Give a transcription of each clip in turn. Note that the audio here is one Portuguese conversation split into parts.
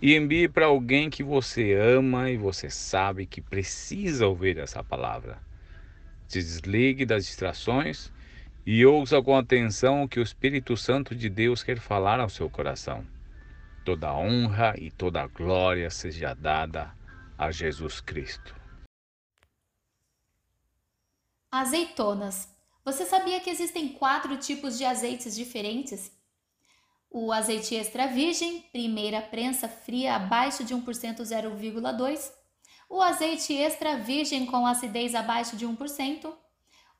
e envie para alguém que você ama e você sabe que precisa ouvir essa palavra. Se desligue das distrações e ouça com atenção o que o Espírito Santo de Deus quer falar ao seu coração. Toda honra e toda glória seja dada a Jesus Cristo. Azeitonas. Você sabia que existem quatro tipos de azeites diferentes? O azeite extra virgem, primeira prensa fria abaixo de 1% 0,2%. O azeite extra virgem com acidez abaixo de 1%.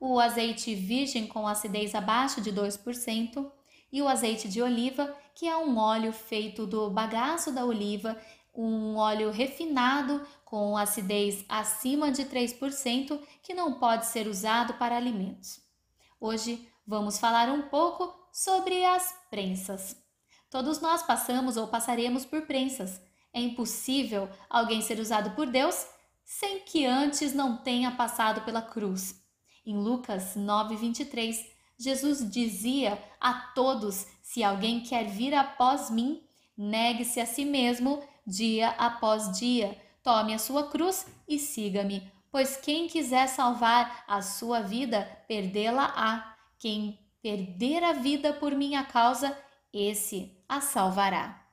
O azeite virgem com acidez abaixo de 2%. E o azeite de oliva, que é um óleo feito do bagaço da oliva, um óleo refinado com acidez acima de 3%, que não pode ser usado para alimentos. Hoje vamos falar um pouco sobre as prensas. Todos nós passamos ou passaremos por prensas. É impossível alguém ser usado por Deus sem que antes não tenha passado pela cruz. Em Lucas 9:23, Jesus dizia a todos: Se alguém quer vir após mim, negue-se a si mesmo dia após dia, tome a sua cruz e siga-me. Pois quem quiser salvar a sua vida, perdê-la-á. Quem perder a vida por minha causa, esse a salvará.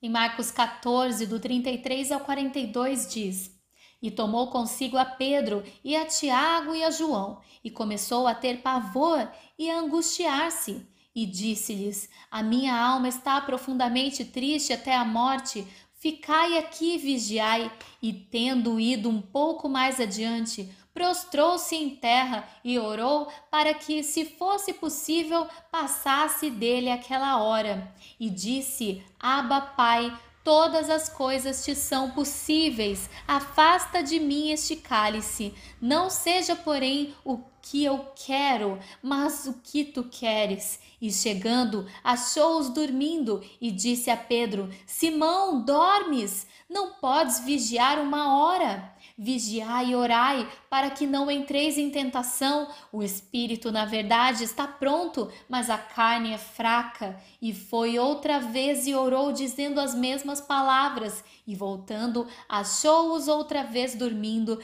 Em Marcos 14, do 33 ao 42, diz: E tomou consigo a Pedro, e a Tiago e a João, e começou a ter pavor e a angustiar-se. E disse-lhes: A minha alma está profundamente triste até a morte. Ficai aqui e vigiai. E tendo ido um pouco mais adiante, prostrou-se em terra e orou para que, se fosse possível, passasse dele aquela hora. E disse: Aba, Pai, todas as coisas te são possíveis. Afasta de mim este cálice. Não seja, porém, o que eu quero, mas o que tu queres. E chegando, achou-os dormindo e disse a Pedro: Simão, dormes? Não podes vigiar uma hora? Vigiai e orai, para que não entreis em tentação. O espírito, na verdade, está pronto, mas a carne é fraca. E foi outra vez e orou, dizendo as mesmas palavras. E voltando, achou-os outra vez dormindo,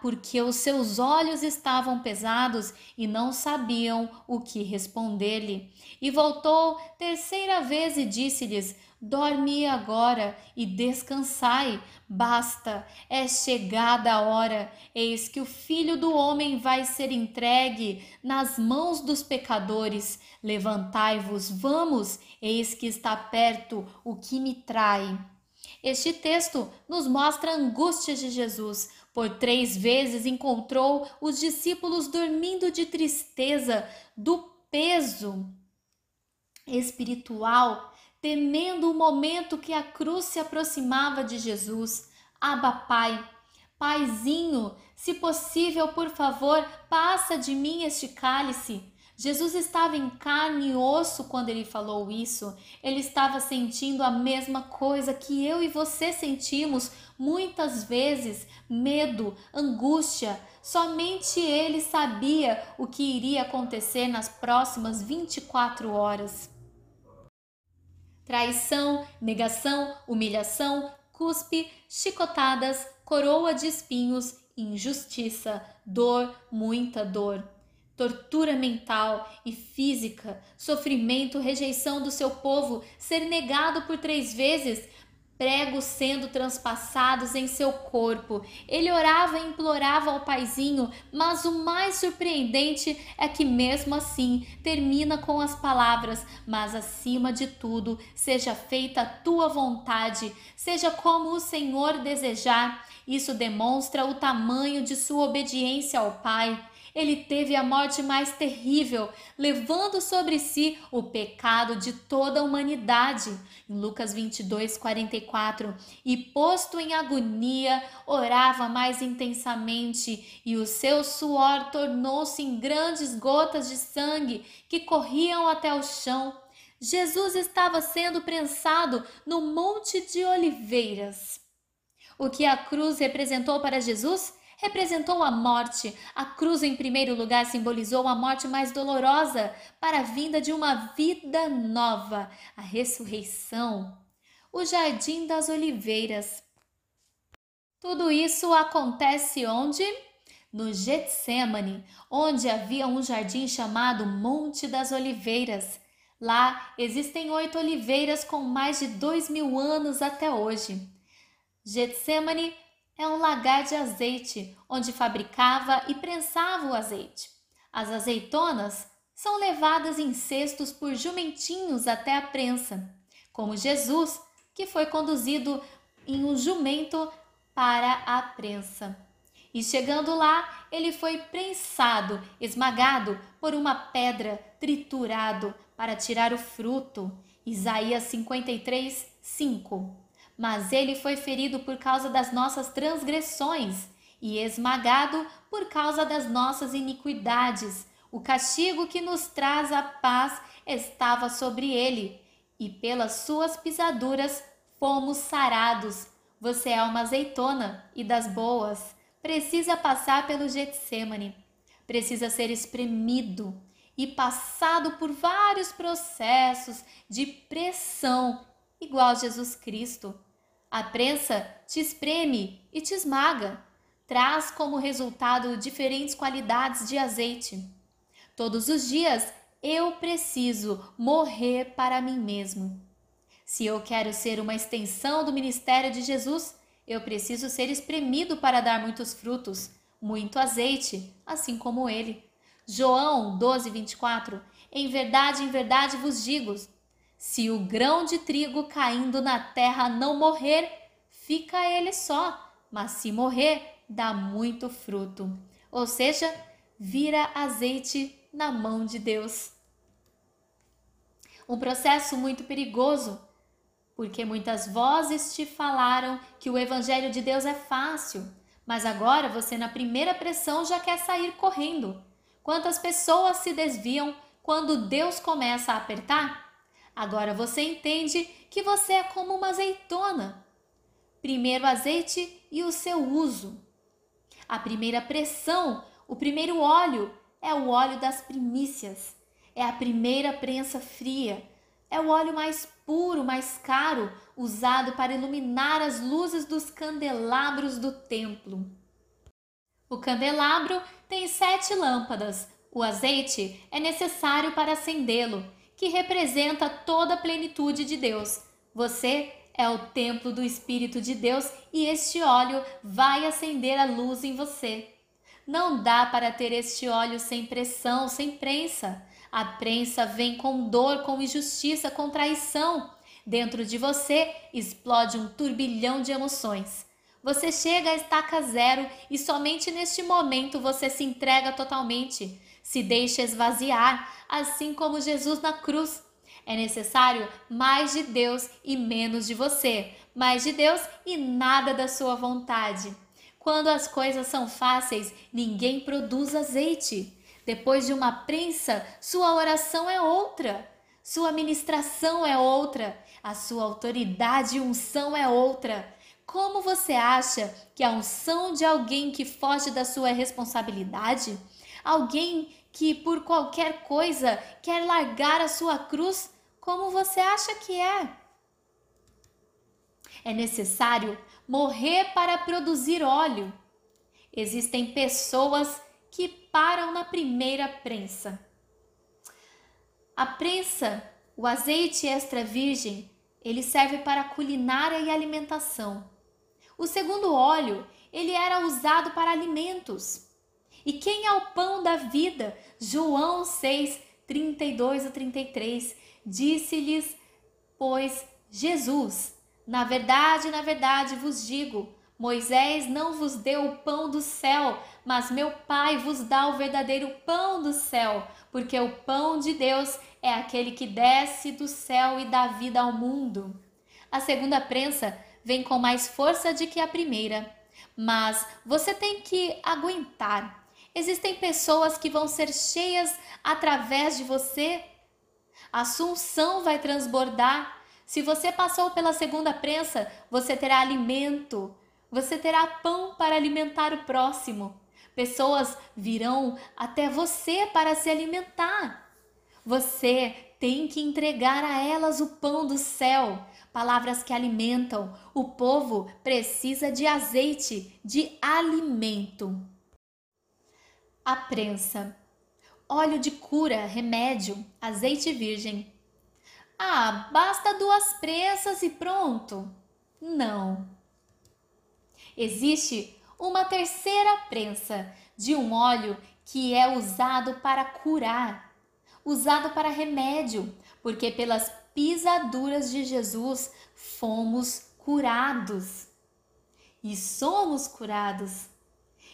porque os seus olhos estavam pesados e não sabiam o que responder-lhe. E voltou terceira vez e disse-lhes: Dormi agora e descansai. Basta, é chegada a hora. Eis que o filho do homem vai ser entregue nas mãos dos pecadores. Levantai-vos, vamos, eis que está perto o que me trai. Este texto nos mostra a angústia de Jesus. Por três vezes encontrou os discípulos dormindo de tristeza, do peso espiritual temendo o momento que a cruz se aproximava de Jesus. Aba, Pai, Paizinho, se possível, por favor, passa de mim este cálice. Jesus estava em carne e osso quando ele falou isso. Ele estava sentindo a mesma coisa que eu e você sentimos muitas vezes: medo, angústia. Somente ele sabia o que iria acontecer nas próximas 24 horas traição, negação, humilhação, cuspe, chicotadas, coroa de espinhos, injustiça, dor, muita dor. Tortura mental e física, sofrimento, rejeição do seu povo, ser negado por três vezes, pregos sendo transpassados em seu corpo. Ele orava e implorava ao paizinho, mas o mais surpreendente é que mesmo assim termina com as palavras: "Mas acima de tudo, seja feita a tua vontade, seja como o Senhor desejar". Isso demonstra o tamanho de sua obediência ao Pai. Ele teve a morte mais terrível, levando sobre si o pecado de toda a humanidade. Em Lucas 22, 44. E posto em agonia, orava mais intensamente, e o seu suor tornou-se em grandes gotas de sangue que corriam até o chão. Jesus estava sendo prensado no Monte de Oliveiras. O que a cruz representou para Jesus? Representou a morte. A cruz, em primeiro lugar, simbolizou a morte mais dolorosa para a vinda de uma vida nova, a ressurreição. O Jardim das Oliveiras. Tudo isso acontece onde? No Getsemane, onde havia um jardim chamado Monte das Oliveiras. Lá existem oito oliveiras com mais de dois mil anos até hoje. Getsemane é um lagar de azeite, onde fabricava e prensava o azeite. As azeitonas são levadas em cestos por jumentinhos até a prensa, como Jesus, que foi conduzido em um jumento para a prensa. E chegando lá, ele foi prensado, esmagado por uma pedra, triturado para tirar o fruto. Isaías 53, 5 mas ele foi ferido por causa das nossas transgressões e esmagado por causa das nossas iniquidades. O castigo que nos traz a paz estava sobre ele, e pelas suas pisaduras fomos sarados. Você é uma azeitona e das boas. Precisa passar pelo Getsemane. Precisa ser espremido e passado por vários processos de pressão igual Jesus Cristo. A prensa te espreme e te esmaga, traz como resultado diferentes qualidades de azeite. Todos os dias eu preciso morrer para mim mesmo. Se eu quero ser uma extensão do ministério de Jesus, eu preciso ser espremido para dar muitos frutos, muito azeite, assim como ele. João 12, 24. Em verdade, em verdade vos digo: se o grão de trigo caindo na terra não morrer, fica ele só, mas se morrer, dá muito fruto. Ou seja, vira azeite na mão de Deus. Um processo muito perigoso, porque muitas vozes te falaram que o evangelho de Deus é fácil, mas agora você na primeira pressão já quer sair correndo. Quantas pessoas se desviam quando Deus começa a apertar? Agora você entende que você é como uma azeitona. Primeiro azeite e o seu uso. A primeira pressão, o primeiro óleo, é o óleo das primícias. É a primeira prensa fria. É o óleo mais puro, mais caro, usado para iluminar as luzes dos candelabros do templo. O candelabro tem sete lâmpadas. O azeite é necessário para acendê-lo que representa toda a plenitude de Deus. Você é o templo do Espírito de Deus e este óleo vai acender a luz em você. Não dá para ter este óleo sem pressão, sem prensa. A prensa vem com dor, com injustiça, com traição. Dentro de você explode um turbilhão de emoções. Você chega à estaca zero e somente neste momento você se entrega totalmente se deixa esvaziar, assim como Jesus na cruz. É necessário mais de Deus e menos de você, mais de Deus e nada da sua vontade. Quando as coisas são fáceis, ninguém produz azeite. Depois de uma prensa, sua oração é outra, sua ministração é outra, a sua autoridade e unção é outra. Como você acha que a unção de alguém que foge da sua responsabilidade Alguém que por qualquer coisa quer largar a sua cruz, como você acha que é? É necessário morrer para produzir óleo. Existem pessoas que param na primeira prensa. A prensa, o azeite extra virgem, ele serve para culinária e alimentação. O segundo óleo, ele era usado para alimentos. E quem é o pão da vida? João 6, 32 a 33. Disse-lhes, pois, Jesus: Na verdade, na verdade vos digo: Moisés não vos deu o pão do céu, mas meu Pai vos dá o verdadeiro pão do céu, porque o pão de Deus é aquele que desce do céu e dá vida ao mundo. A segunda prensa vem com mais força do que a primeira, mas você tem que aguentar. Existem pessoas que vão ser cheias através de você. A Assunção vai transbordar. Se você passou pela segunda prensa, você terá alimento, você terá pão para alimentar o próximo. Pessoas virão até você para se alimentar. Você tem que entregar a elas o pão do céu, palavras que alimentam. O povo precisa de azeite, de alimento. A prensa. Óleo de cura, remédio, azeite virgem. Ah, basta duas prensas e pronto. Não. Existe uma terceira prensa de um óleo que é usado para curar, usado para remédio, porque pelas pisaduras de Jesus fomos curados. E somos curados.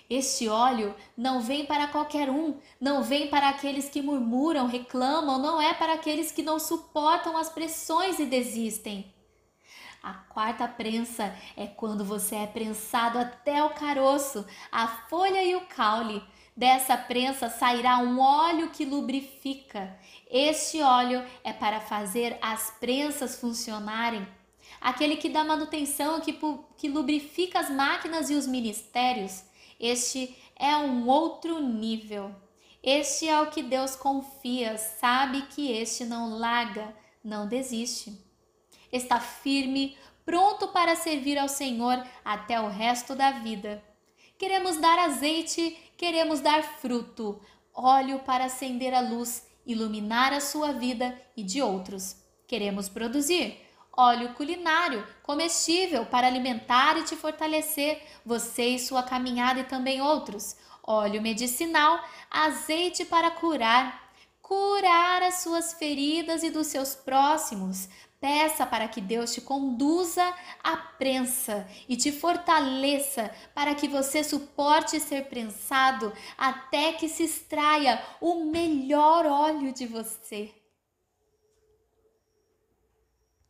Este óleo não vem para qualquer um, não vem para aqueles que murmuram, reclamam, não é para aqueles que não suportam as pressões e desistem. A quarta prensa é quando você é prensado até o caroço, a folha e o caule. Dessa prensa sairá um óleo que lubrifica. Este óleo é para fazer as prensas funcionarem. Aquele que dá manutenção, que, que lubrifica as máquinas e os ministérios. Este é um outro nível. Este é o que Deus confia, sabe que este não larga, não desiste está firme, pronto para servir ao Senhor até o resto da vida. Queremos dar azeite, queremos dar fruto, óleo para acender a luz, iluminar a sua vida e de outros. Queremos produzir óleo culinário, comestível para alimentar e te fortalecer, você e sua caminhada e também outros. Óleo medicinal, azeite para curar, curar as suas feridas e dos seus próximos, Peça para que Deus te conduza à prensa e te fortaleça para que você suporte ser prensado até que se extraia o melhor óleo de você.